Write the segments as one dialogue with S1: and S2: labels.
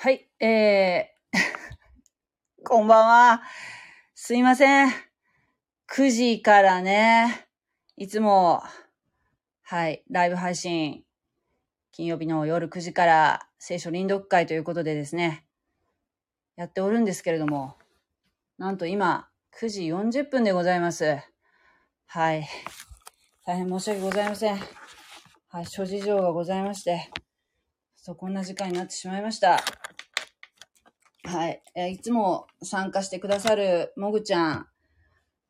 S1: はい、えー、こんばんは。すいません。9時からね、いつも、はい、ライブ配信、金曜日の夜9時から聖書臨読会ということでですね、やっておるんですけれども、なんと今、9時40分でございます。はい。大変申し訳ございません。はい、諸事情がございまして、そう、こんな時間になってしまいました。はい。えーいつも参加してくださるもぐちゃん、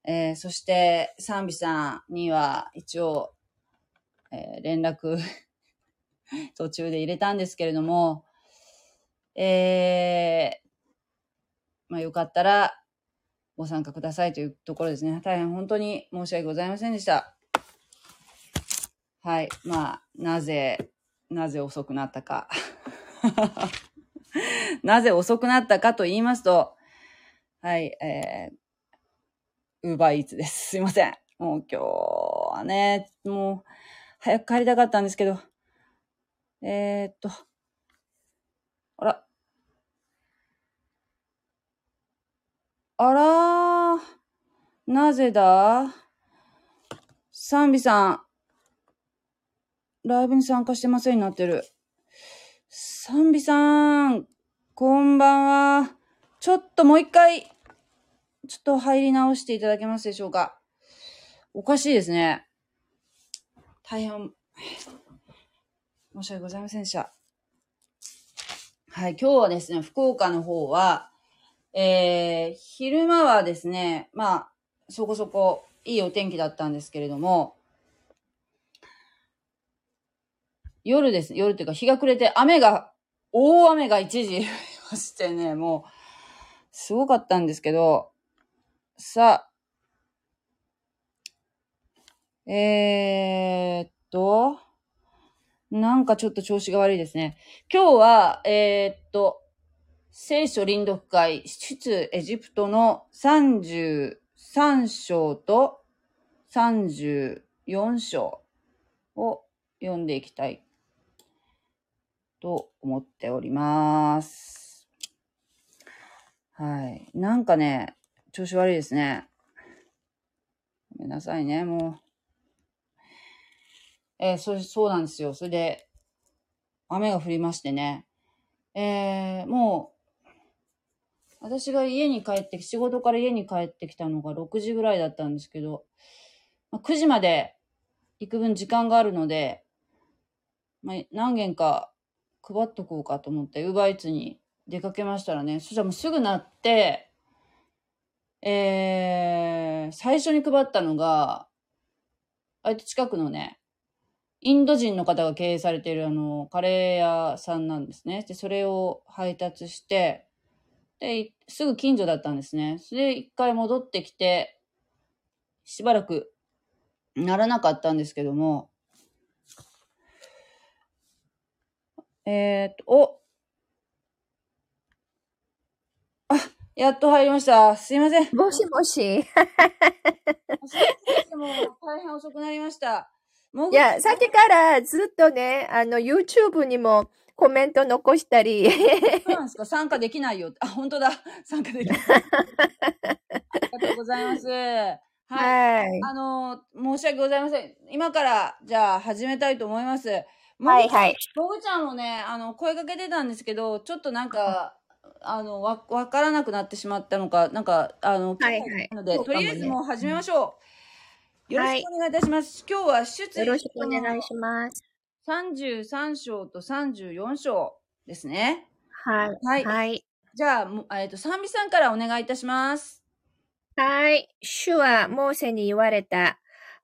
S1: えーそして、賛美さんには一応、えー連絡 途中で入れたんですけれども、えーまあよかったらご参加くださいというところですね。大変本当に申し訳ございませんでした。はい。まあ、なぜ、なぜ遅くなったか。なぜ遅くなったかと言いますと、はい、えー、ウーバーイーツです。すいません。もう今日はね、もう、早く帰りたかったんですけど、えー、っと、あら、あら、なぜだ？サンビさん、ライブに参加してませんになってる。サンビさん、こんばんは。ちょっともう一回、ちょっと入り直していただけますでしょうか。おかしいですね。大変、申し訳ございませんでした。はい、今日はですね、福岡の方は、えー、昼間はですね、まあ、そこそこいいお天気だったんですけれども、夜です、夜っていうか日が暮れて雨が、大雨が一時 降りましてね、もう、すごかったんですけど、さあ、えーっと、なんかちょっと調子が悪いですね。今日は、えーっと、聖書臨読会、出エジプトの33章と34章を読んでいきたいと思っております。はい。なんかね、調子悪いですね。ごめんなさいね、もう。えーそ、そうなんですよ。それで、雨が降りましてね。えーもう、私が家に帰って、仕事から家に帰ってきたのが6時ぐらいだったんですけど、ま、9時まで行く分時間があるので、まあ、何件か配っとこうかと思って、ウーバーイーツに出かけましたらね、そしたらもうすぐなって、えー、最初に配ったのが、あえて近くのね、インド人の方が経営されているあの、カレー屋さんなんですね。で、それを配達して、で、すぐ近所だったんですね。それで一回戻ってきて、しばらくならなかったんですけども、えーっと、おあ、やっと入りました。すいません。
S2: もしもし。
S1: もう大変遅くなりました。も
S2: いや、さっきからずっとね、あの、YouTube にもコメント残したり、
S1: そうなんですか参加できないよ。あ、本当だ。参加できない。ありがとうございます。はい。
S2: はい。
S1: あの、申し訳ございません。今から、じゃあ、始めたいと思います。も
S2: はいはい。
S1: もぐちゃんもね、あの、声かけてたんですけど、ちょっとなんか、あの、わ、わからなくなってしまったのか、なんか、あの、
S2: はいはい
S1: なので、とりあえずもう始めましょう。よろしくお願いいたします。今日は出
S2: よろしくお願いします。
S1: 33章と34章ですね。
S2: はい。
S1: はい
S2: はい。
S1: じゃあ、もえっ、と、賛美さんからお願いいたします。
S2: はい。主はモーセに言われた。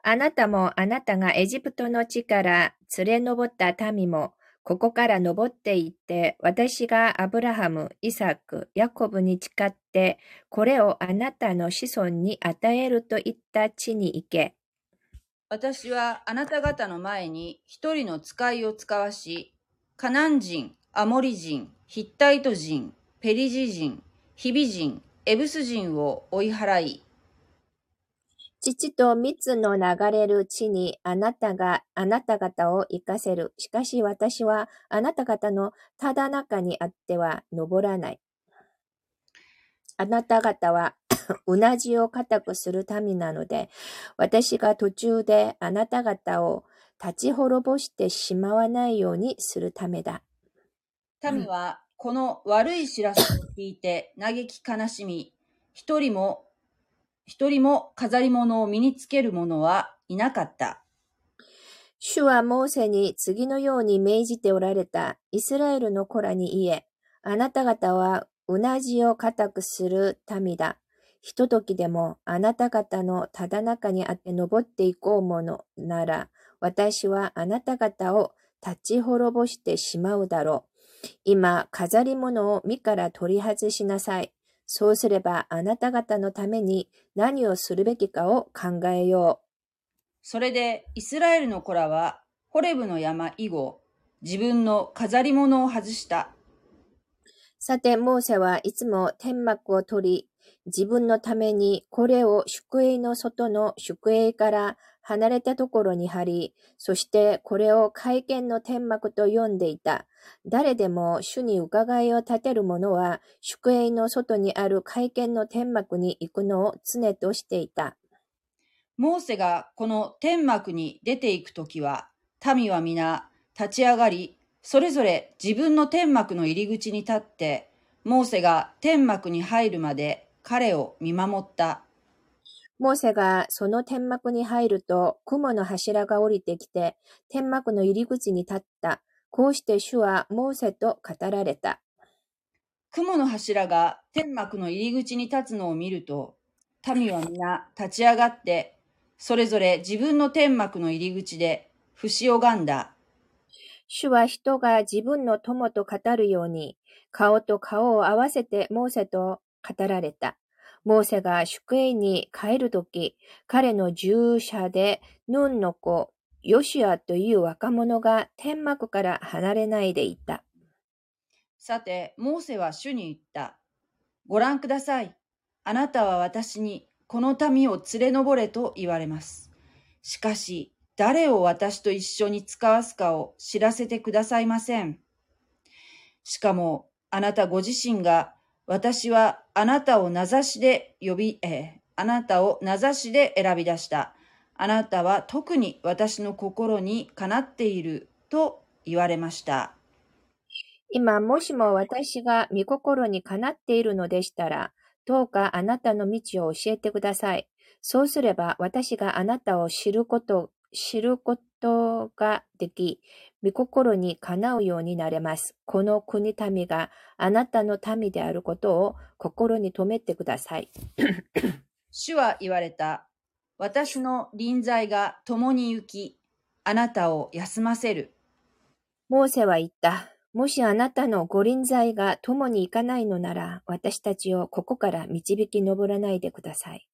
S2: あなたもあなたがエジプトの地から連れ上った民も、ここから登っていって、私がアブラハム、イサク、ヤコブに誓って、これをあなたの子孫に与えると言った地に行け。
S1: 私はあなた方の前に一人の使いを使わし、カナン人、アモリ人、ヒッタイト人、ペリジ人、ヒビ人、エブス人を追い払い、
S2: 父と蜜の流れる地にあなたが、あなた方を行かせる。しかし私はあなた方のただ中にあっては登らない。あなた方は うなじを固くする民なので、私が途中であなた方を立ち滅ぼしてしまわないようにするためだ。
S1: 民はこの悪い知らせを聞いて嘆き悲しみ、一人も、一人も飾り物を身につける者はいなかった。
S2: 主はモーセに次のように命じておられたイスラエルの子らに言え、あなた方はうなじを固くする民だ。ひとときでもあなた方のただ中にあって登っていこうものなら、私はあなた方を立ち滅ぼしてしまうだろう。今、飾り物を身から取り外しなさい。そうすればあなた方のために何をするべきかを考えよう。
S1: それでイスラエルの子らはホレブの山以後、自分の飾り物を外した。
S2: さて、モーセはいつも天幕を取り、自分のためにこれを宿営の外の宿営から離れたところに貼り、そしてこれを会見の天幕と呼んでいた。誰でも主に伺いを立てる者は、宿営の外にある会見の天幕に行くのを常としていた。
S1: モーセがこの天幕に出ていくときは、民は皆立ち上がり、それぞれ自分の天幕の入り口に立って、モーセが天幕に入るまで彼を見守った。
S2: モーセがその天幕に入ると、雲の柱が降りてきて、天幕の入り口に立った。こうして主はモーセと語られた。
S1: 雲の柱が天幕の入り口に立つのを見ると、民は皆立ち上がって、それぞれ自分の天幕の入り口で伏し拝んだ。
S2: 主は人が自分の友と語るように、顔と顔を合わせてモーセと語られた。モーセが宿営に帰るとき、彼の従者でヌンの子、ヨシアという若者が天幕から離れないでいた。
S1: さて、モーセは主に言った。ご覧ください。あなたは私にこの民を連れ上れと言われます。しかし、誰を私と一緒に使わすかを知らせてくださいません。しかも、あなたご自身が、私はあなたを名指しで呼び、えーあなたを名指しで選び出した。あなたは特に私の心にかなっていると言われました。
S2: 今、もしも私が御心にかなっているのでしたら、どうかあなたの道を教えてください。そうすれば私があなたを知ること、知ることができ、御心にかなうようになれます。この国民があなたの民であることを心に留めてください。
S1: 主は言われた。私の臨在が共に行き、あなたを休ませる。
S2: モーセは言った。もしあなたのご臨在が共に行かないのなら、私たちをここから導き上らないでください。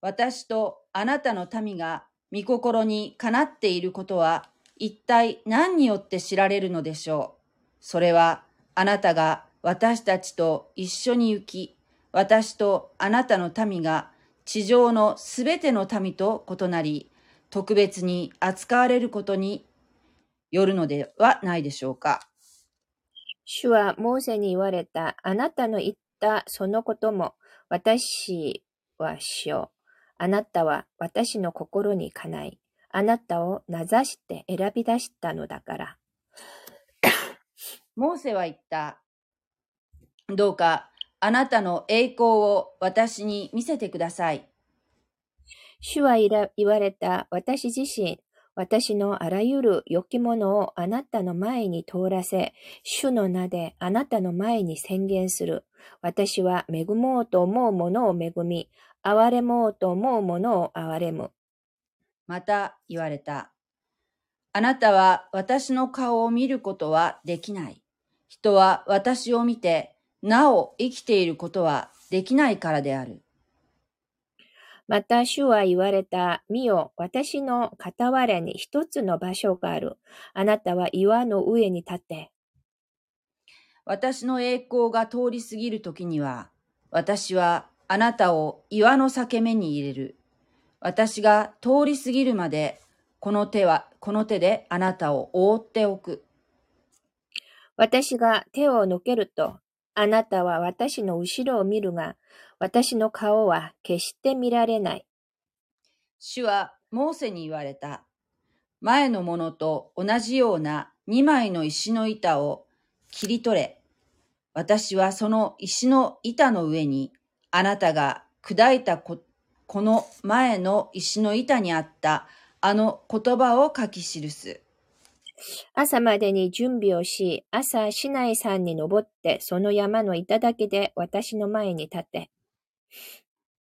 S1: 私とあなたの民が御心にかなっていることは、一体何によって知られるのでしょう？それは、あなたが私たちと一緒に行き、私とあなたの民が地上のすべての民と異なり、特別に扱われることによるのではないでしょうか？
S2: 主はモーセに言われた。あなたの言ったそのことも、私はしよう。あなたは私の心にかない。あなたを名指して選び出したのだから。
S1: モーセは言った。どうかあなたの栄光を私に見せてください。
S2: 主は言われた。私自身、私のあらゆる良きものをあなたの前に通らせ、主の名であなたの前に宣言する。私は恵もうと思うものを恵み、憐れもうと思うものを憐れむ。
S1: また言われた。あなたは私の顔を見ることはできない。人は私を見て、なお生きていることはできないからである。
S2: また主は言われた。見よ、私の傍らに一つの場所がある。あなたは岩の上に立って。
S1: 私の栄光が通り過ぎるときには、私はあなたを岩の裂け目に入れる。私が通り過ぎるまで、この手は、この手であなたを覆っておく。
S2: 私が手を抜けると、あなたは私の後ろを見るが、私の顔は決して見られない。
S1: 主はモーセに言われた。前のものと同じような二枚の石の板を切り取れ。私はその石の板の上にあなたが砕いたここの前の石の板にあったあの言葉を書き記す。
S2: 朝までに準備をし、朝市内山に登ってその山の頂で私の前に立て。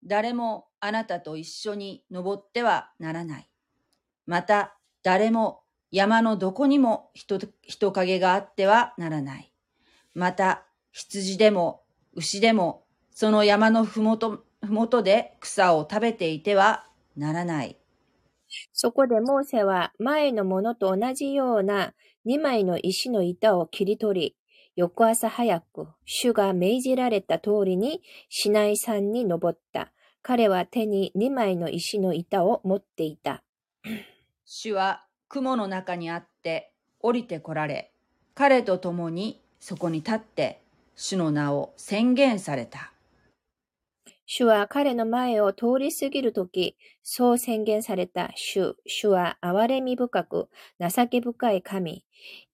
S1: 誰もあなたと一緒に登ってはならない。また誰も山のどこにも人人影があってはならない。また羊でも牛でもその山のふもとふもとで草を食べていてはならない。
S2: そこでモーセは前のものと同じような二枚の石の板を切り取り、翌朝早く、主が命じられた通りに、市内山に登った。彼は手に二枚の石の板を持っていた。
S1: 主は雲の中にあって降りてこられ、彼と共にそこに立って、主の名を宣言された。
S2: 主は彼の前を通り過ぎるとき、そう宣言された主。主は憐れみ深く、情け深い神。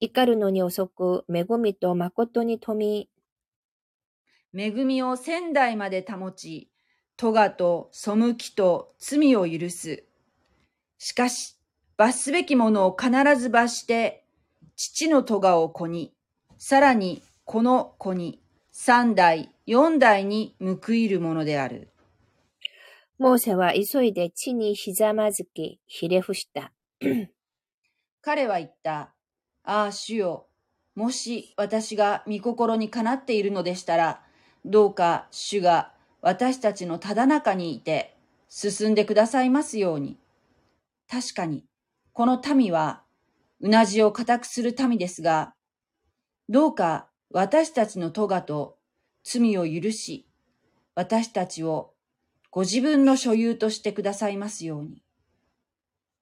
S2: 怒るのに遅く、恵みと誠に富み。
S1: 恵みを仙台まで保ち、咎と背きと罪を許す。しかし、罰すべきものを必ず罰して、父の咎を子に、さらにこの子に、三代、四代に報いるものである。
S2: モーセは急いで地にひざまずき、ひれ伏した。
S1: 彼は言った。ああ、主よ。もし私が御心にかなっているのでしたら、どうか主が私たちのただ中にいて進んでくださいますように。確かに、この民は、うなじを固くする民ですが、どうか私たちの咎と罪を許し、私たちをご自分の所有としてくださいますように。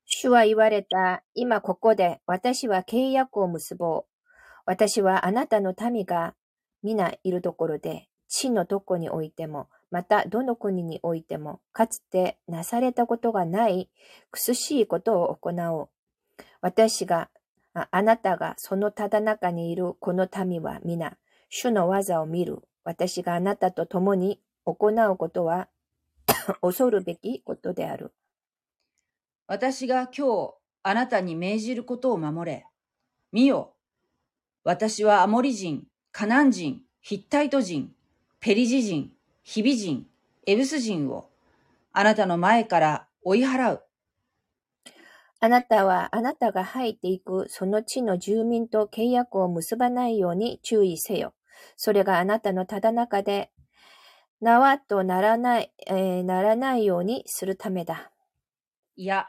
S2: 主は言われた。今ここで私は契約を結ぼう。私はあなたの民が皆いるところで、地のどこにおいても、またどの国においても、かつてなされたことがない苦しいことを行おう。私が、あなたがそのただ中にいるこの民は皆、主の技を見る。私があなたと共に行うことは 恐るべきことである。
S1: 私が今日あなたに命じることを守れ。見よ。私はアモリ人、カナン人、ヒッタイト人、ペリジ人、ヒビ人、エブス人をあなたの前から追い払う。
S2: あなたはあなたが入っていくその地の住民と契約を結ばないように注意せよ。それがあなたのただ中で縄とならない、えー、ならないようにするためだ。
S1: いや、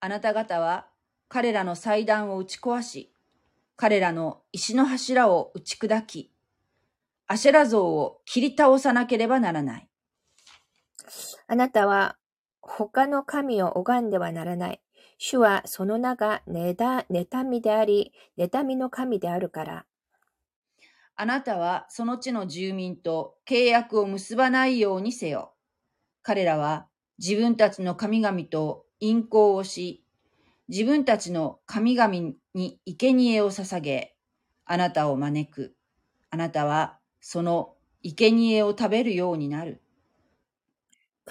S1: あなた方は彼らの祭壇を打ち壊し、彼らの石の柱を打ち砕き、アシェラ像を切り倒さなければならない。
S2: あなたは他の神を拝んではならない。主はその名が妬みであり、妬みの神であるから。
S1: あなたはその地の住民と契約を結ばないようにせよ。彼らは自分たちの神々と陰行をし、自分たちの神々に生贄を捧げ、あなたを招く。あなたはその生贄を食べるようになる。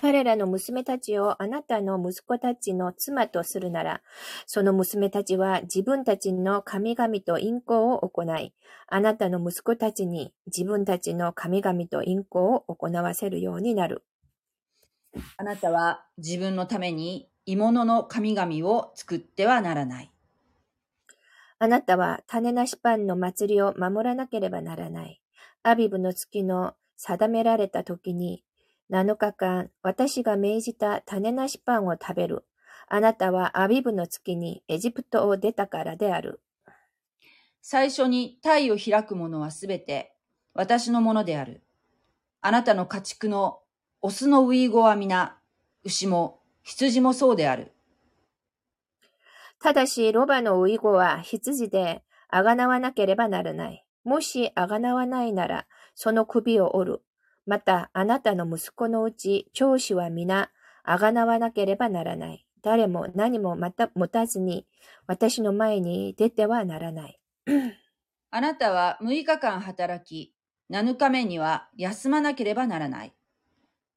S2: 彼らの娘たちをあなたの息子たちの妻とするなら、その娘たちは自分たちの神々と陰行を行い、あなたの息子たちに自分たちの神々と陰行を行わせるようになる。
S1: あなたは自分のために鋳物の神々を作ってはならない。
S2: あなたは種なしパンの祭りを守らなければならない。アビブの月の定められた時に7日間、私が命じた種なしパンを食べる。あなたはアビブの月にエジプトを出たからである。
S1: 最初に体を開くものはすべて私のものである。あなたの家畜のオスのウイゴは皆、牛も羊もそうである。
S2: ただし、ロバのウイゴは羊であがなわなければならない。もしあがなわないなら、その首を折る。また、あなたの息子のうち、長子は皆、あがなわなければならない。誰も何もまた持たずに、私の前に出てはならない。
S1: あなたは6日間働き、7日目には休まなければならない。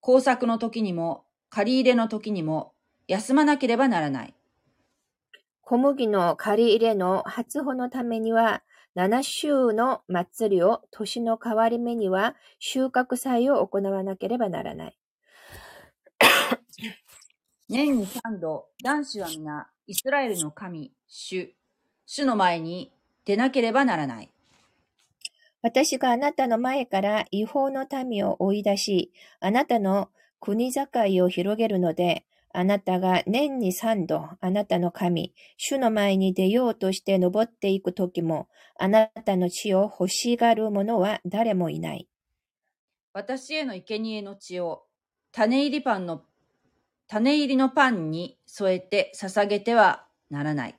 S1: 工作の時にも、借り入れの時にも、休まなければならない。
S2: 小麦の借り入れの初穂のためには、七週の祭りを、年の変わり目には収穫祭を行わなければならない。
S1: 年に三度、男子は皆、イスラエルの神、主、主の前に出なければならない。
S2: 私があなたの前から違法の民を追い出し、あなたの国境を広げるので、あなたが年に三度、あなたの神、主の前に出ようとして登っていくときも、あなたの血を欲しがる者は誰もいない。
S1: 私への生贄の血を、種入りパンの、種入りのパンに添えて捧げてはならない。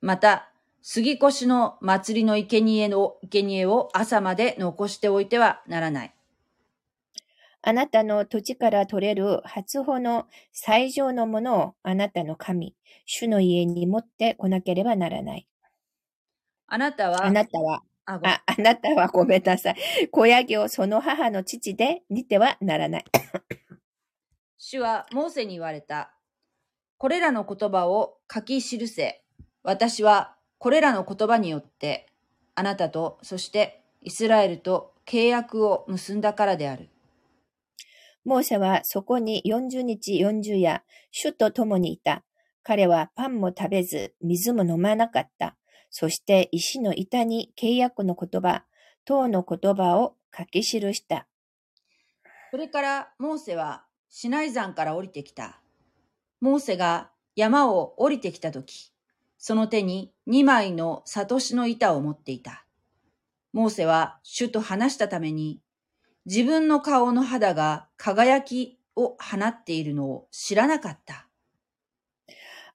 S1: また、杉越の祭りの生贄の、生贄を朝まで残しておいてはならない。
S2: あなたの土地から取れる初穂の最上のものをあなたの神、主の家に持ってこなければならない。
S1: あなたは、
S2: あなたは、
S1: あ
S2: あ、あなたはごめんなさい。子ヤギをその母の父で似てはならない。
S1: 主はモーセに言われた。これらの言葉を書き記せ。私はこれらの言葉によって、あなたと、そしてイスラエルと契約を結んだからである。
S2: モーセはそこに40日40夜、主と共にいた。彼はパンも食べず、水も飲まなかった。そして石の板に契約の言葉、塔の言葉を書き記した。
S1: それからモーセはシナイ山から降りてきた。モーセが山を降りてきたとき、その手に二枚のサトシの板を持っていた。モーセは主と話したために、自分の顔の肌が輝きを放っているのを知らなかった。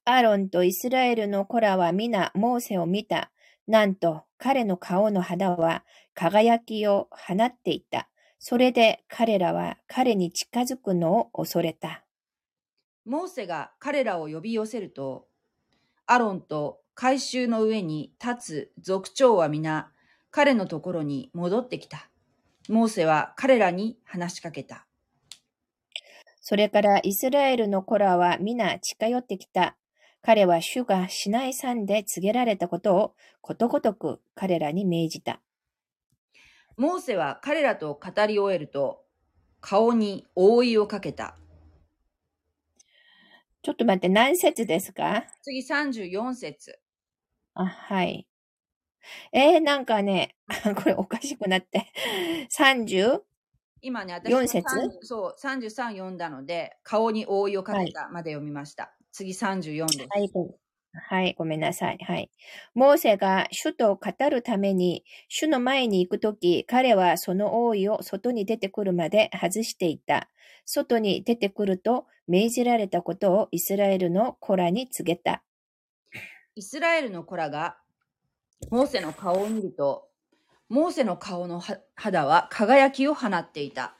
S2: アーロンとイスラエルの子らは皆モーセを見た。なんと彼の顔の肌は輝きを放っていた。それで彼らは彼に近づくのを恐れた。
S1: モーセが彼らを呼び寄せると、アロンと改宗の上に立つ族長は皆、彼のところに戻ってきた。モーセは彼らに話しかけた。
S2: それからイスラエルの子らは皆近寄ってきた。彼は主がシナイ山で告げられたことをことごとく彼らに命じた。
S1: モーセは彼らと語り終えると、顔に覆いをかけた。
S2: ちょっと待って、何節ですか？
S1: 次34節。
S2: あ、はい。えー、なんかね、これおかしくなって。30?
S1: 今ね、私
S2: 四節
S1: ？30そう、33読んだので、顔に覆いをかけたまで読みました。次34です。
S2: はい、ごはい、ごめんなさい。はい。モーセが主と語るために、主の前に行くとき、彼はその王位を外に出てくるまで外していた。外に出てくると命じられたことをイスラエルの子らに告げた。
S1: イスラエルの子らが、モーセの顔を見ると、モーセの顔のは肌は輝きを放っていた。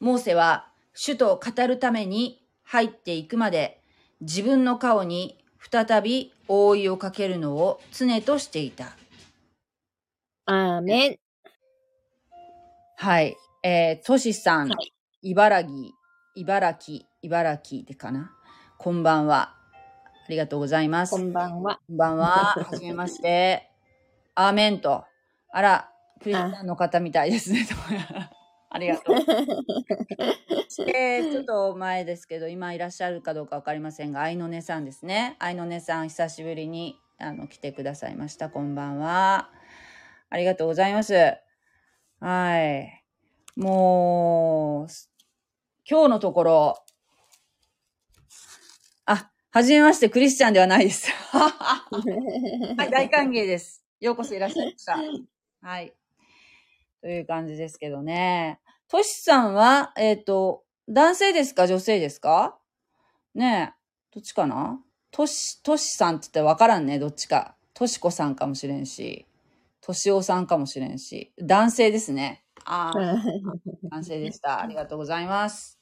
S1: モーセは主と語るために入っていくまで、自分の顔に再び覆いをかけるのを常としていた。
S2: アーメン。
S1: はい。えー、トシさん、
S2: は
S1: 茨城、茨城、茨城でかな？こんばんは。ありがとうございます。
S2: こんばんは。
S1: こんばんは。はじめまして。アーメンと。あら、クリスチャンの方みたいですね。ありがとう。えー、ちょっと前ですけど、今いらっしゃるかどうかわかりませんが、愛の音さんですね。愛の音さん、久しぶりにあの来てくださいました。こんばんは。ありがとうございます。はい。もう、今日のところ、あ、はじめまして、クリスチャンではないです。はい、大歓迎です。ようこそいらっしゃいました。はい。という感じですけどね。トシさんは、えっ、と、男性ですか？女性ですか？ねどっちかな？とし、としさんって言ったらわからんね、どっちか。としこさんかもしれんし、としおさんかもしれんし、男性ですね。ああ、男性でした。ありがとうございます。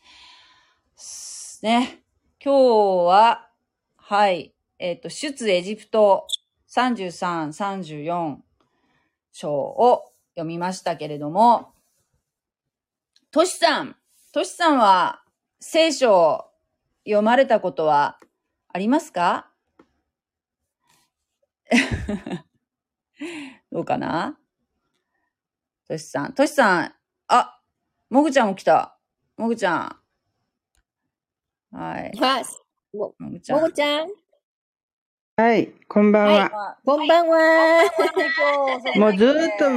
S1: すね。今日は、はい、えっ、と、出エジプト33、34章を読みましたけれども、トシさん、トシさんは聖書を読まれたことはありますか？どうかな？トシさん、トシさん、あ、もぐちゃんも来た。もぐちゃん。はい。
S2: ます。も、
S1: もぐちゃん。
S2: もごちゃん、
S3: はい、こんばんは。
S1: は
S2: こんばんは。
S3: もうずーっと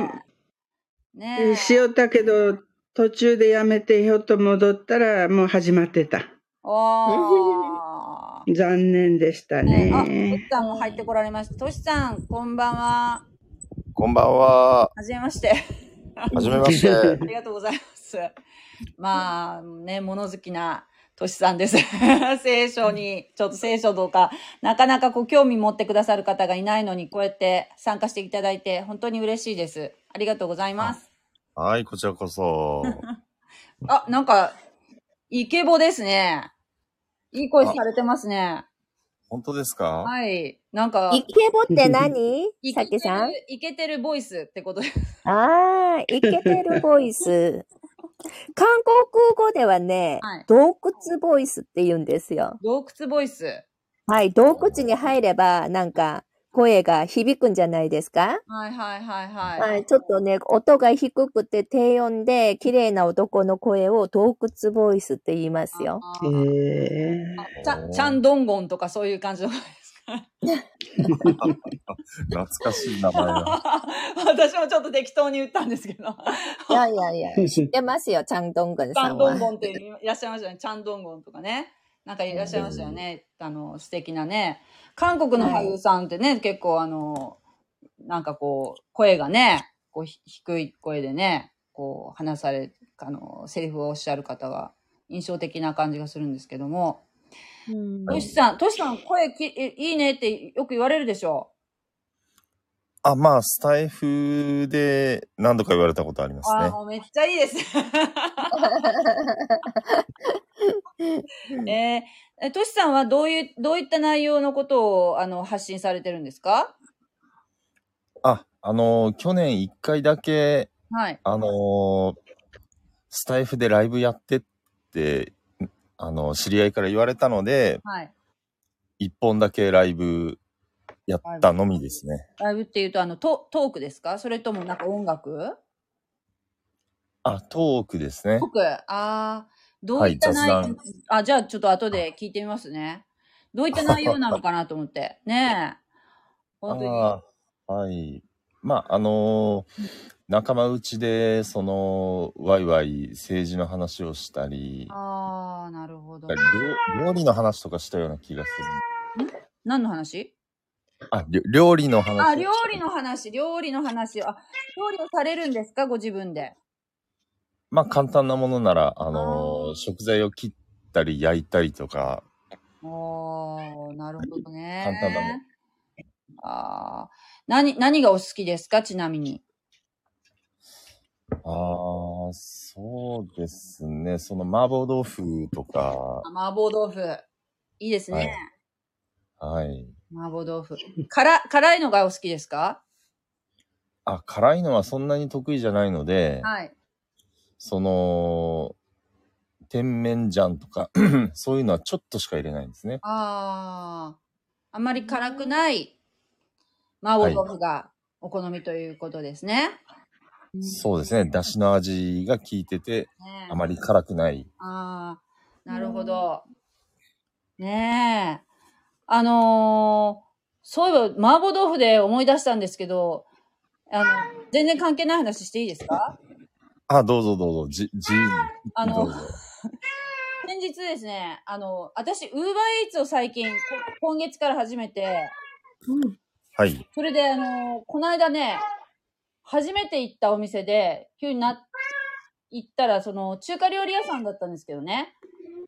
S1: ねえ
S3: しよったけど、途中でやめてひょっと戻ったらもう始まってた。残念でした
S1: ねあ、と
S3: ね
S1: し。さんも入ってこられました。としさん、こんばんは。
S4: こんばんは。
S1: はじめまして。
S4: はじめまして。
S1: ありがとうございます。まあ、ね、物好きなとしさんです。聖書に、ちょっと聖書とか、なかなかこう興味持ってくださる方がいないのに、こうやって参加していただいて、本当に嬉しいです。ありがとうございます。
S4: はい、こちらこそ。
S1: あ、なんか、イケボですね。いい声されてますね。
S4: 本当ですか？
S1: はい。なんか、
S2: イケボって何？
S1: イケて
S2: さきさん？
S1: る、イケてるボイスってことです。
S2: ああ、イケてるボイス。韓国語ではね、
S1: はい
S2: 洞窟ボイスって言うんですよ。
S1: 洞窟ボイス。
S2: はい、洞窟に入れば、なんか、声が響くんじゃないですか？
S1: はいはいはいはい。
S2: はい、ちょっとね、音が低くて低音で、綺麗な男の声を洞窟ボイスって言いますよ。
S1: あ
S3: え
S1: ー
S3: ー、
S1: ちゃん、ちゃんどんごんとかそういう感じの声ですか
S4: 懐かしい名前が。
S1: 私もちょっと適当に言ったんですけど。
S2: いやいやいや、知ってますよ、チャンドングン
S1: ちゃ
S2: さんは。
S1: んどんごんっていらっしゃいましたよね。ちゃんどんごんとかね。なんかいらっしゃいましたよね。あの、素敵なね。韓国の俳優さんってね、結構あの、なんかこう、声がね、こう、ひ低い声でね、こう、話され、あの、セリフをおっしゃる方が印象的な感じがするんですけども。
S2: うん
S1: トシさん、トシさん、声きいいねってよく言われるでしょ？
S4: あ、まあ、スタイフで何度か言われたことあります
S1: ああ、
S4: ね。
S1: もうめっちゃいいです。えー、えトシさんはどういう、どういった内容のことを、あの、発信されてるんですか？
S4: あ、あの、去年一回だけ、
S1: はい。
S4: あの、スタイフでライブやってって、あの、知り合いから言われたので、
S1: はい。
S4: 一本だけライブやったのみですね。
S1: ライブっていうと、あの、トトークですか？それともなんか音楽？
S4: あ、トークですね
S1: ト。ーク？ああ、どういった内容、
S4: はい雑
S1: あ、じゃあちょっと後で聞いてみますね。どういった内容なのかなと思って。ねえ。本当に。
S4: はい。まあ、あのー仲間内で、その、ワイワイ政治の話をしたり、
S1: ああ、なるほど。
S4: 料料理の話とかしたような気がする。
S1: 何の話？
S4: あ、りょ料理の話を
S1: あ、料理の話、料理の話。あ、料理をされるんですか？ご自分で。
S4: まあ、簡単なものなら、あの
S1: あー
S4: ー食材を切ったり焼いたりとか、
S1: おー、なるほどね。
S4: 簡単だね。
S1: ああ。何、何がお好きですか？ちなみに。
S4: ああ、そうですね。その麻婆豆腐とか、
S1: 麻婆豆腐。いいですね。
S4: はい。
S1: 麻婆豆腐。辛、辛いのがお好きですか？
S4: あ、辛いのはそんなに得意じゃないので、
S1: はい。
S4: その、甜麺醤とか、そういうのはちょっとしか入れないんですね。
S1: ああ。あまり辛くない麻婆豆腐がお好みということですね。
S4: そうですね。出汁の味が効いてて、
S1: ねえ
S4: あまり辛くない。
S1: ああ、なるほど。ねえ。あのーそういえば、麻婆豆腐で思い出したんですけど、あの、全然関係ない話していいですか？
S4: あ、どうぞどうぞ。じ、じ、
S1: あの
S4: どうぞ。
S1: 先日ですね、あの、私、ウーバーイーツを最近、こ今月から始めて、
S4: はい。
S1: それで、あの、この間ね、初めて行ったお店で、急にな、行ったら、その、中華料理屋さんだったんですけどね。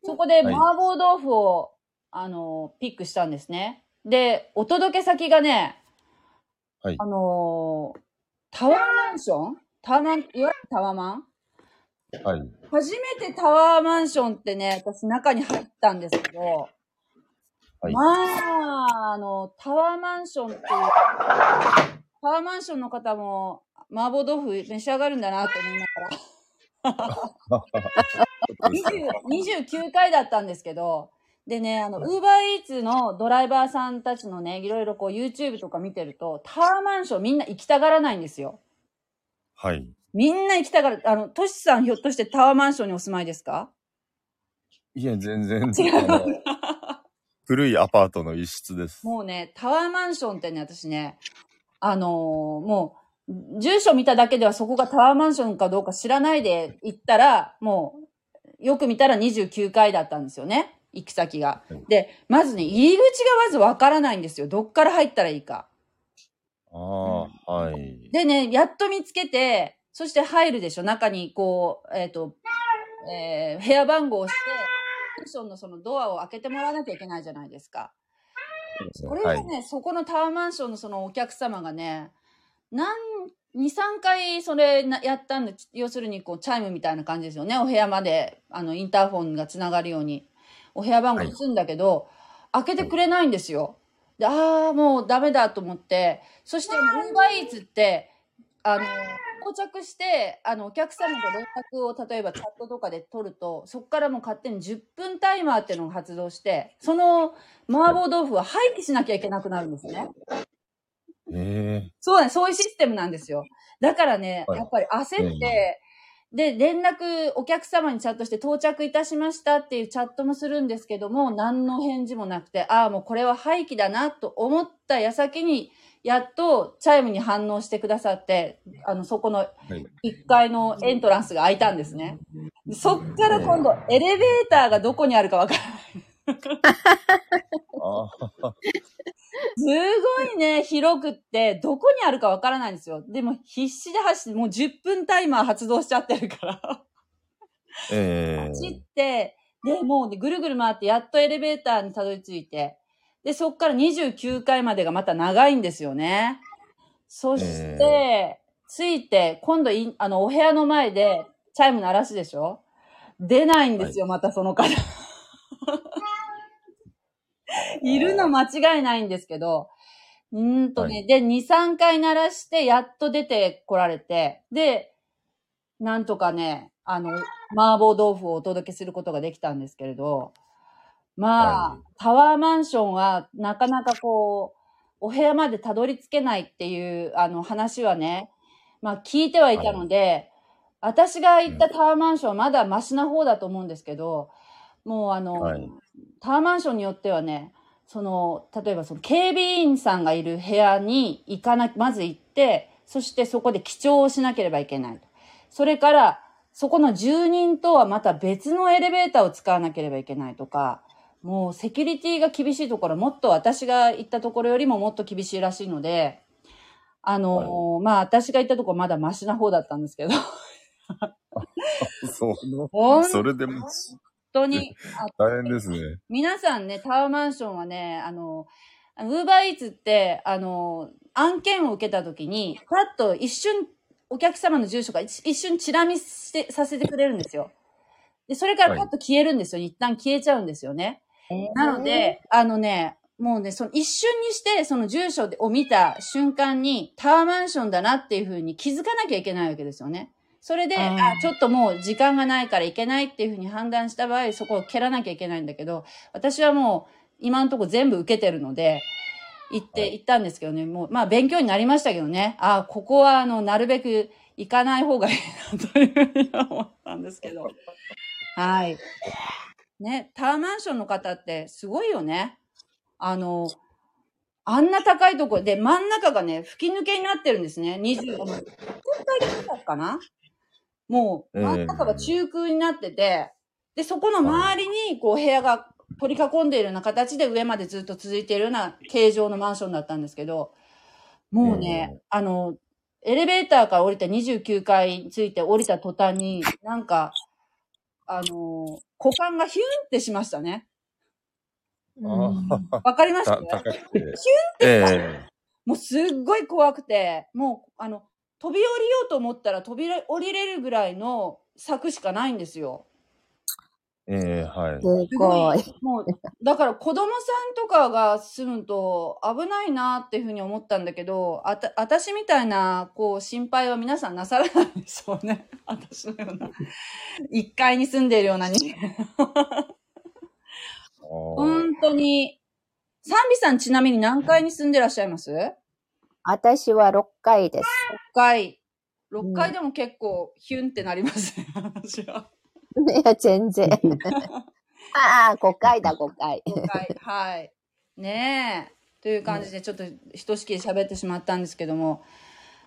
S1: そこで
S4: はい
S1: 麻婆豆腐をあの、ピックしたんですね。で、お届け先がね、
S4: はい
S1: あのータワーマンション？タワーマン、いわゆるタワーマン？
S4: はい。
S1: 初めてタワーマンションってね、私中に入ったんですけど、
S4: はい
S1: まあ、あの、タワーマンションっていう、タワーマンションの方も麻婆豆腐召し上がるんだなって思いながら、20 29回だったんですけど、でね、あの、ウーバーイーツのドライバーさんたちのね、いろいろこう YouTube とか見てると、タワーマンションみんな行きたがらないんですよ。
S4: はい。
S1: みんな行きたがる。あの、トシさんひょっとしてタワーマンションにお住まいですか？
S4: いや、全然、
S1: 違う
S4: 古いアパートの一室です。
S1: もうね、タワーマンションってね、私ね、あのーもう、住所見ただけではそこがタワーマンションかどうか知らないで行ったら、もう、よく見たら29階だったんですよね。行き先が
S4: はい。
S1: で、まずね、入り口がまずわからないんですよ。どっから入ったらいいか。
S4: ああ、はい。
S1: でね、やっと見つけて、そして入るでしょ。中にこう、えっ、と、えー部屋番号を押して、マンションのそのドアを開けてもらわなきゃいけないじゃないですか。これ
S4: はい。
S1: がね、そこのタワーマンションのそのお客様がね、何、2、3回それなやったんで、要するにこうチャイムみたいな感じですよね。お部屋まで、あの、インターホンがつながるように、お部屋番号打つんだけど、開けてくれないんですよ。で、ああ、もうダメだと思って、そして、ウーバーイーツって、あの、到着して、あの、お客様と連絡を例えばチャットとかで取ると、そこからもう勝手に10分タイマーっていうのが発動して、その麻婆豆腐は廃棄しなきゃいけなくなるんですね。
S4: え
S1: そうね、そういうシステムなんですよ。だからね、
S4: はい
S1: やっぱり焦って、で、連絡、お客様にチャットして到着いたしましたっていうチャットもするんですけども、何の返事もなくて、ああ、もうこれは廃棄だなと思った矢先に、やっとチャイムに反応してくださって、あの、そこの
S4: ー、はい。
S1: 1階のエントランスが開いたんですね。でそっから今度、エレベーターがどこにあるかわからない。すごいね、広くって、どこにあるかわからないんですよ。でも必死で走って、もう10分タイマー発動しちゃってるから。
S4: え
S1: 走っ
S4: え
S1: て、で、もうね、ぐるぐる回って、やっとエレベーターにたどり着いて、で、そっから29階までがまた長いんですよね。そして、着いて、今度い、あの、お部屋の前で、チャイム鳴らすでしょ？出ないんですよ、またその方。いるの間違いないんですけど、うーんとね、
S4: は
S1: で、2、3回鳴らして、やっと出てこられて、で、なんとかね、あの、麻婆豆腐をお届けすることができたんですけれど、まあ、
S4: はい
S1: タワーマンションはなかなかこう、お部屋までたどり着けないっていう、あの話はね、まあ聞いてはいたので、私が行ったタワーマンションはまだマシな方だと思うんですけど、もうあの、
S4: はい
S1: タワーマンションによってはね、その、例えばその警備員さんがいる部屋に行かな、まず行って、そしてそこで記帳をしなければいけない。それから、そこの住人とはまた別のエレベーターを使わなければいけないとか、もうセキュリティが厳しいところ、もっと私が行ったところよりももっと厳しいらしいので、あのまあ私が行ったところまだマシな方だったんですけど、
S4: そう。
S1: 本
S4: それでも
S1: 当に、あ
S4: 大変ですね。
S1: 皆さんね、タワーマンションはね、あの、ウーバーイーツって、あの、案件を受けたときに、パッと一瞬、お客様の住所が一一瞬チラ見して、させてくれるんですよ。で、それからパッと消えるんですよ。一旦消えちゃうんですよね。なので、あのね、もうね、その一瞬にして、その住所を見た瞬間に、タワーマンションだなっていうふうに気づかなきゃいけないわけですよね。それで、
S2: あ
S1: ちょっともう時間がないからいけないっていうふうに判断した場合、そこを蹴らなきゃいけないんだけど、私はもう、今のところ全部受けてるので、行って、
S4: はい
S1: 行ったんですけどね、もう、まあ勉強になりましたけどね、あ、ここはあの、なるべく行かない方がいいなというふうに思ったんですけど。はい。ね、タワーマンションの方ってすごいよね。あの、あんな高いところで、真ん中がね、吹き抜けになってるんですね。20、10階だったかな。もう、
S4: ええ
S1: 真ん中が中空になってて、で、そこの周りに、こう、部屋が取り囲んでいるような形で上までずっと続いているような形状のマンションだったんですけど、もうね、あの、エレベーターから降りた29階について降りた途端に、なんか、あの、股間がヒュンってしましたね。
S2: うん
S1: わかります？
S4: た高くて。ええ
S1: もうすっごい怖くて、もう、あの、飛び降りようと思ったら飛び降りれるぐらいの柵しかないんですよ。
S4: ええはい。
S2: す
S1: す
S2: ごい。
S1: もう、だから子供さんとかが住むと危ないなっていうふうに思ったんだけど、あた、私みたいな、こう、心配は皆さんなさらないでしょうね。私のような。1階に住んでいるような人間。本当に。サンビさんちなみに何階に住んでらっしゃいます ?6
S2: 私は6回です。
S1: 階。6階でも結構ヒュンってなりますね、私は。
S2: いや、全然。ああ、5回だ、5回。
S1: 5階。はい。ねえ。という感じで、ちょっとひとしきり喋ってしまったんですけども。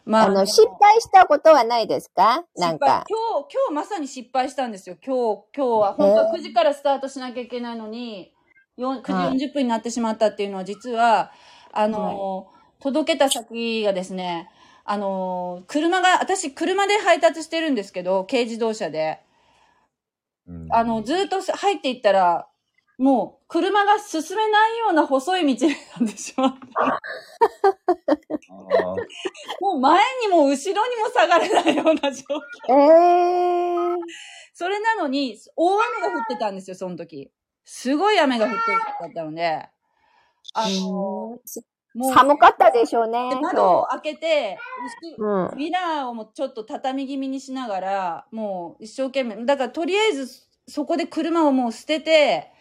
S1: ま
S2: あの、失敗したことはないですか？なんか。
S1: 今日、今日まさに失敗したんですよ。今日、今日は、本当は9時からスタートしなきゃいけないのに、よん9時40分になってしまったっていうのは、実は、あの、届けた先がですね、あの、車が、私、車で配達してるんですけど、軽自動車で。
S4: うん
S1: あの、ずっと入っていったら、もう、車が進めないような細い道になってしまって。
S4: あ
S1: もう前にも後ろにも下がれないような状況。
S2: ええー。
S1: それなのに、大雨が降ってたんですよ、その時。すごい雨が降ってたので、あの、もう、
S2: 寒かったでしょうね
S1: で、窓
S2: 今
S1: を開けて、
S2: 日。うん。
S1: ミラーをもちょっと畳気味にしながら、もう一生懸命、だからとりあえずそこで車をもう捨てて、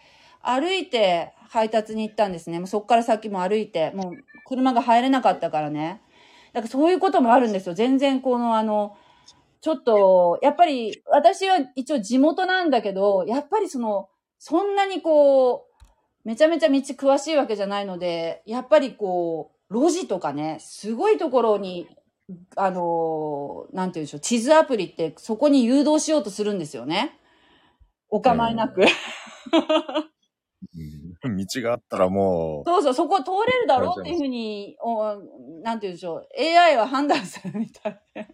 S1: 歩いて配達に行ったんですね。もうそこから先も歩いて、もう車が入れなかったからね。だからそういうこともあるんですよ。全然このあの、ちょっと、やっぱり私は一応地元なんだけど、やっぱりその、そんなにこう、めちゃめちゃ道詳しいわけじゃないので、やっぱりこう、路地とかね、すごいところにあのーなんて言うんでしょう、地図アプリってそこに誘導しようとするんですよね。お構いなく。
S4: うん 道があったらもう、
S1: そうそう、そこ通れるだろうっていうふうに、おなんて言うんでしょう、AI は判断するみたいで。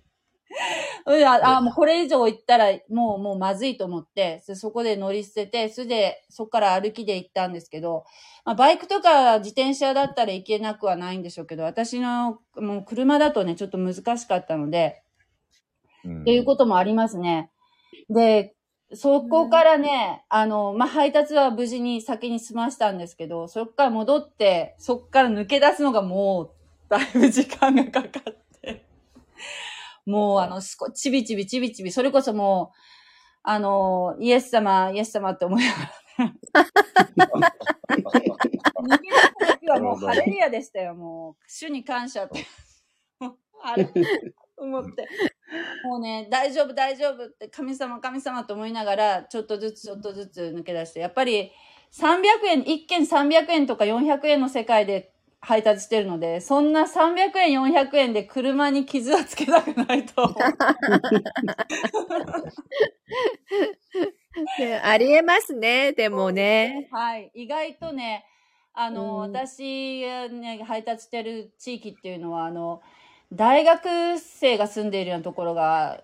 S1: あ、あもうこれ以上行ったら、もう、もうまずいと思って、そそこで乗り捨てて、それで、そこから歩きで行ったんですけど、まあ、バイクとか自転車だったら行けなくはないんでしょうけど、私の、もう車だとね、ちょっと難しかったので、
S4: うん
S1: っていうこともありますね。で、そこからね、あの、まあ、配達は無事に先に済ましたんですけど、そこから戻って、そこから抜け出すのがもう、だいぶ時間がかかって。もう、あの、すこちびちびちびちび、それこそもう、あの、イエス様、イエス様って思いながらた時はもう、ハレルヤでしたよ、もう。主に感謝って。あれ思って。もうね、大丈夫、大丈夫って、神様、神様と思いながら、ちょっとずつ、ちょっとずつ抜け出して、やっぱり、300円、1件300円とか400円の世界で配達してるので、そんな300円、400円で車に傷はつけたくないと。
S2: ねありえますね、でもね。
S1: はい。意外とね、あの、
S2: うん
S1: 私がね、配達してる地域っていうのは、あの、大学生が住んでいるようなところが、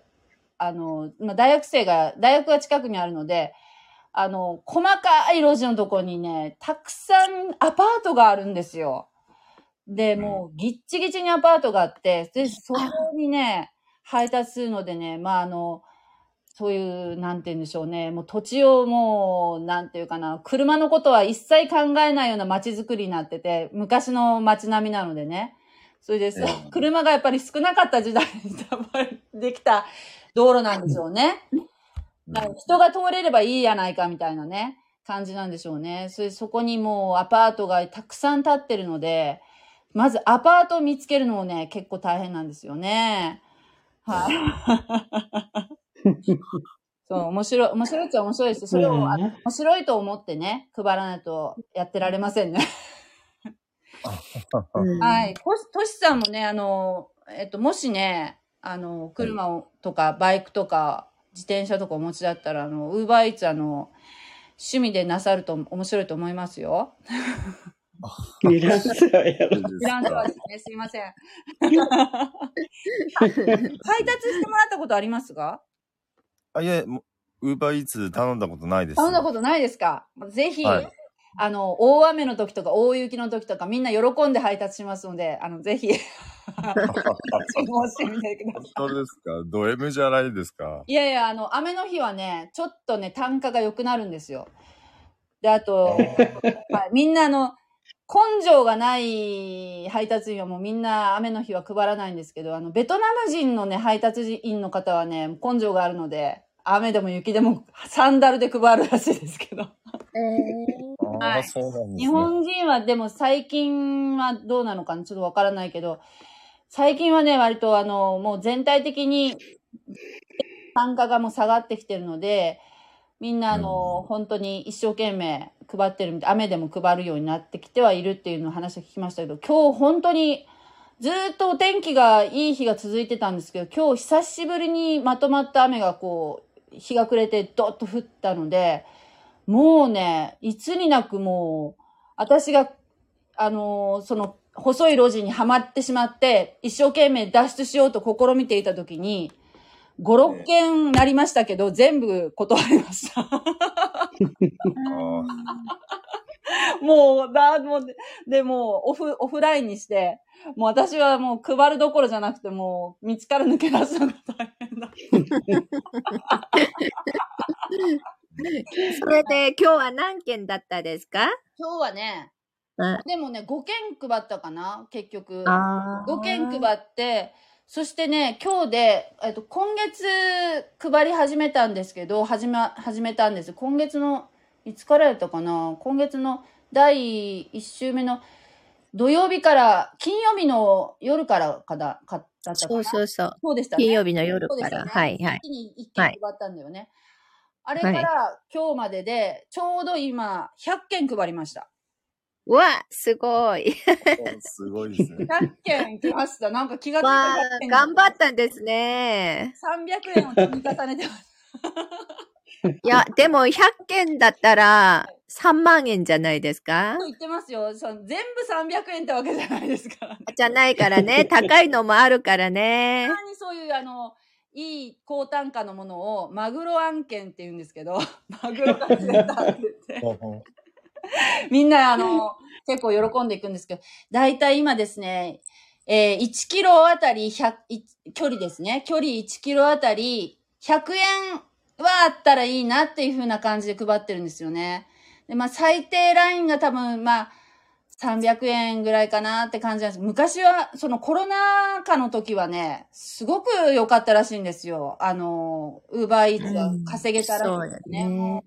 S1: あの、まあ、大学生が、大学が近くにあるので、あの、細かい路地のところにね、たくさんアパートがあるんですよ。で、もう、ぎっちぎちにアパートがあって、で、そこにね、配達するのでね、まあ、あの、そういう、なんて言うんでしょうね。もう土地をもう、なんていうかな、車のことは一切考えないような街づくりになってて、昔の街並みなのでね。それで、
S4: ええ
S1: 車がやっぱり少なかった時代にやっぱりできた道路なんでしょうね。だから人が通れればいいやないかみたいなね、感じなんでしょうね。それそこにもうアパートがたくさん建ってるので、まずアパートを見つけるのもね、結構大変なんですよね。はい。そう、面白い、面白いっちゃ面白いです。それを、あの面白いと思ってね、配らないとやってられませんね。はい。とし、としさんもね、あの、えっと、もしね、あの、車を、とか、バイクとか、自転車とかお持ちだったら、あの、ウーバーイーツ、あの、趣味でなさると面白いと思いますよ。
S3: いらっしゃい。やろ。
S1: フランスはですね、すい。ません。配達してもらったことありますか
S4: あ、いえ、ウーバーイーツ頼んだことない。です。
S1: 頼んだことない。ですかぜひ、
S4: はい
S1: あの、大雨の時とか大雪の時とかみんな喜んで配達しますので、あの、ぜひ、注文してみてください。
S4: 本当ですかド M じゃないですか
S1: い。やい。や、あの、雨の日はね、ちょっとね、単価が良くなるんですよ。で、あと、はい、みんなあの、根性がない配達員はもうみんな雨の日は配らないんですけど、あの、ベトナム人のね、配達員の方はね、根性があるので、雨でも雪でもサンダルで配るらしいですけど。
S4: ああ、
S1: はい
S4: そうなんですね。
S1: 日本人はでも最近はどうなのかなちょっとわからないけど、最近はね、割とあの、もう全体的に単価がもう下がってきてるので、みんなあの、
S4: うん
S1: 本当に一生懸命配ってるみたい、雨でも配るようになってきてはいるっていうのを話を聞きましたけど、今日本当にずっとお天気がいい日が続いてたんですけど、今日久しぶりにまとまった雨がこう、日が暮れてドッと降ったので、もうね、いつになくもう、私が、あのーその、細い路地にはまってしまって、一生懸命脱出しようと試みていたときに、5、6件なりましたけど、全部断りました。
S4: あ
S1: もう、だ、もう、ででもう、オフ、オフラインにして、もう私はもう配るどころじゃなくて、もう、道から抜け出すのが大変だ。
S2: それで今日は何件だったですか？
S1: 今日はね、
S2: うん
S1: でもね、5件配ったかな結局。
S2: あ
S1: 5件配って、そしてね、今日で、えっと、今月配り始めたんですけど、始め、始めたんです。今月の、いつからやったかな？今月の第1週目の土曜日から、金曜日の夜からかだ、か、だったか
S2: そ
S1: な
S2: うそうそう。
S1: そうでしたね。
S2: 金曜日の夜から。
S1: ね
S2: はいはい
S1: 一。気に1件配ったんだよね。あれから今日までで、ちょうど今、100件配りました。
S2: うわ、すごい。
S4: あ、すごいですね。
S1: 100件来ました。なんか気がついたら
S2: わあ
S1: 100件、
S2: 頑張ったんですね。
S1: 300円を積み重ねてます。
S2: いや、でも100件だったら3万円じゃないですか？
S1: と言ってますよ。その全部300円ってわけじゃないですからね。
S2: じゃないからね。高いのもあるからね
S1: た。まにそういう、あの、いい高単価のものを、マグロ案件って言うんですけど、マグロが釣れたって言って、みんな、あの、結構喜んでいくんですけど、だいたい今ですね、えー1キロあたり100、い距離ですね。距離1キロあたり100円はあったらいいなっていう風な感じで配ってるんですよね。で、まあ最低ラインが多分、まあ、300円ぐらいかなって感じなんです。昔は、そのコロナ禍の時はね、すごく良かったらしいんですよ。あの、ウーバーイーツが稼げたらしいんですね。
S2: うん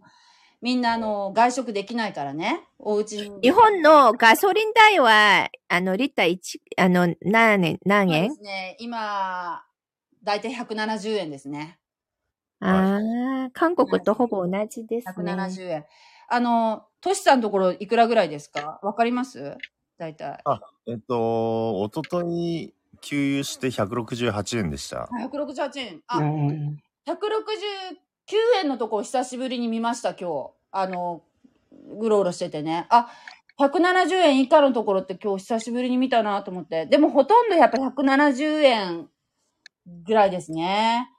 S1: みんなあの、外食できないからね。お家に。
S2: 日本のガソリン代は、あの、リッター1、あの、何円、何
S1: そうで
S2: 円
S1: すね。今、だいたい170円ですね。
S2: ああ、韓国とほぼ同じですね。
S1: 170円。あの、トシさんのところいくらぐらいですか？わかります？だいたい。
S4: えっと、おととい、給油して168円でした。
S1: 168円。
S3: う
S1: あ、
S3: ん
S1: 169円のとこ久しぶりに見ました、今日。あの、ぐろうろしててね。あ、170円以下のところって今日久しぶりに見たなと思って。でもほとんどやっぱ170円ぐらいですね。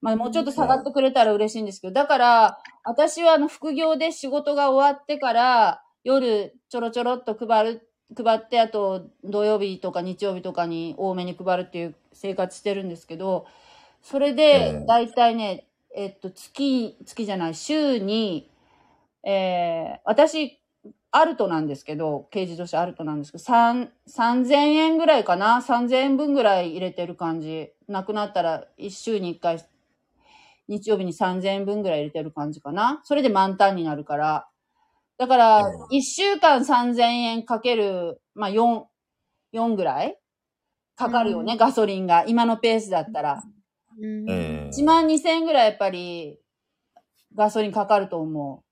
S1: まあもうちょっと下がってくれたら嬉しいんですけど、だから、私はあの副業で仕事が終わってから、夜ちょろちょろっと配る、配って、あと土曜日とか日曜日とかに多めに配るっていう生活してるんですけど、それ
S4: え
S1: で
S4: え、
S1: だいたいね、えっと、月、月じゃない、週に、えー、私、アルトなんですけど、軽自動車アルトなんですけど、三、三千円ぐらいかな ?3000 円分ぐらい入れてる感じ。なくなったら、一週に一回、日曜日に3000円分ぐらい入れてる感じかなそれで満タンになるから。だから、一週間3000円かける、まあ、4、4ぐらいかかるよね、ガソリンが。今のペースだったら。
S2: うん
S4: ええ
S1: 1万2000円ぐらいやっぱりガソリンかかると思う。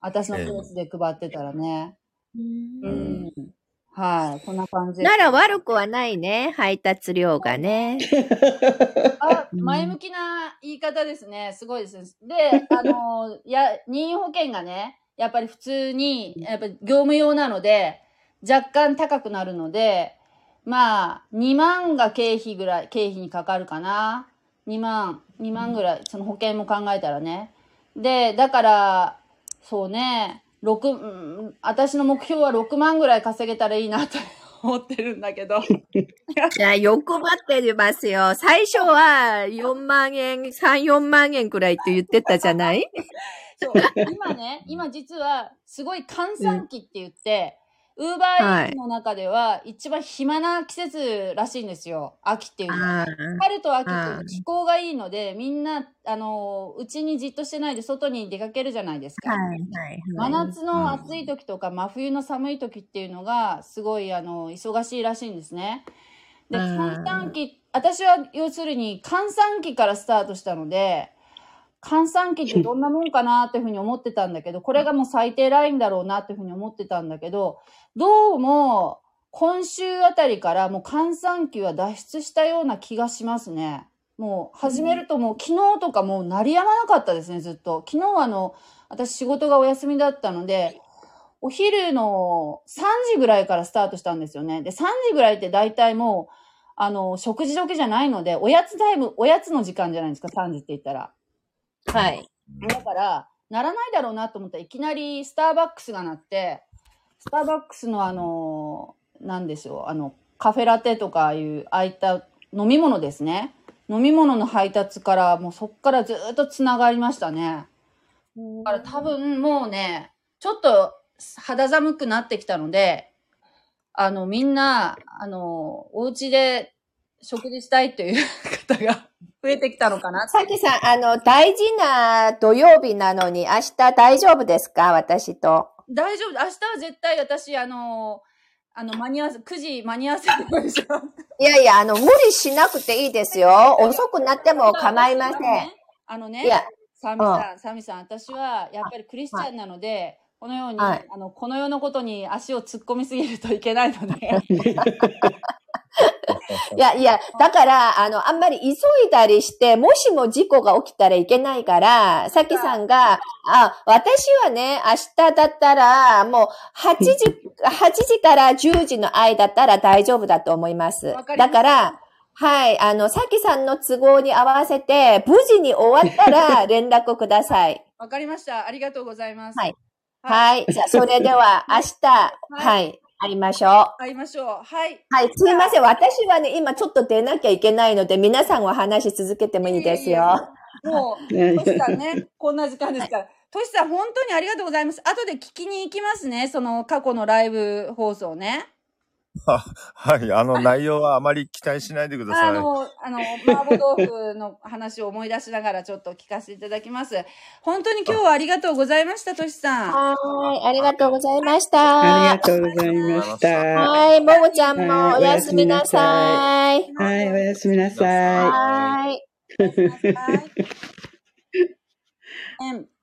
S1: 私のペースで配ってたらね。
S2: うん
S1: うん。はい。こんな感じで。
S2: なら悪くはないね。配達量がね。
S1: あ、
S2: うん
S1: 前向きな言い方ですね。すごいです。で、あの、や、任意保険がね、やっぱり普通に、やっぱり業務用なので、若干高くなるので、まあ、2万が経費ぐらい、経費にかかるかな。2万、2万ぐらい、その保険も考えたらね。で、だから、そうね、6、うん私の目標は6万ぐらい稼げたらいいなと思ってるんだけど。
S2: いや、欲張ってますよ。最初は4万円、3、4万円くらいって言ってたじゃない？
S1: そう、今ね、今実は、すごい閑散期って言って、ウーバーイーツの中では一番暇な季節らしいんですよ。秋っていうのは。
S2: あ
S1: 春と秋と
S2: あー
S1: 気候がいいので、みんな、あの、うちにじっとしてないで外に出かけるじゃないですか。
S2: はい、はい。
S1: 真夏の暑い時とか真冬の寒い時っていうのがすごいあの忙しいらしいんですね。で、
S2: うん
S1: 閑散期、私は要するに閑散期からスタートしたので、閑散期ってどんなもんかなっていうふうに思ってたんだけど、これがもう最低ラインだろうなっていうふうに思ってたんだけど、どうも今週あたりからもう閑散期は脱出したような気がしますね。もう始めるともう昨日とかもう鳴りやまなかったですね、ずっと。昨日はあの、私仕事がお休みだったので、お昼の3時ぐらいからスタートしたんですよね。で、3時ぐらいって大体もう、あの、食事時じゃないので、おやつタイム、おやつの時間じゃないですか、3時って言ったら。
S2: はい。
S1: だから、ならないだろうなと思ったらいきなりスターバックスが鳴って、スターバックスのあの、なんでしょう、あの、カフェラテとかいう、ああいった飲み物ですね。飲み物の配達から、もうそっからずっと繋がりましたね。だから多分もうね、ちょっと肌寒くなってきたので、あの、みんな、あの、お家で食事したいという方が増えてきたのかな？
S2: さきさん、あの、大事な土曜日なのに、明日大丈夫ですか？私と。
S1: 大丈夫。明日は絶対私、あの、あの、間に合わせ、9時間に合わせるでしょ。
S2: いやいや、あの、無理しなくていいですよ。遅くなっても構いません。
S1: あのね、
S2: いや、
S1: サミさん、サミさん、私はやっぱりクリスチャンなので、このように、
S2: はい
S1: あの、この世のことに足を突っ込みすぎるといけないので、
S2: いやいや、だから、あの、あんまり急いだりして、もしも事故が起きたらいけないから、さきさんが、あ、私はね、明日だったら、もう、8時、8時から10時の間だったら大丈夫だと思います
S1: わか。
S2: だから、はい、あの、さきさんの都合に合わせて、無事に終わったら 連絡ください。
S1: わかりました。ありがとうございます。
S2: はい。
S1: はい。
S2: はい。じゃあ、それでは、明日、はい、会いましょう。
S1: 会いましょう。はい。
S2: はい、すいません。私はね、今ちょっと出なきゃいけないので、皆さんお話し続けてもいいですよ。
S1: もう、トシさんね、こんな時間ですから。トシさん、本当にありがとうございます。後で聞きに行きますね。その過去のライブ放送ね。
S4: あ はい、あの内容はあまり期待しないでください。
S1: あの、あの、麻婆豆腐の話を思い出しながらちょっと聞かせていただきます。本当に今日はありがとうございました、トシさん。
S2: はい、ありがとうございまし
S3: あり
S2: た。
S3: がとうございました。は
S2: はい、ももちゃんもおやすみなさい。
S3: い、おやすみなさい。
S2: はい。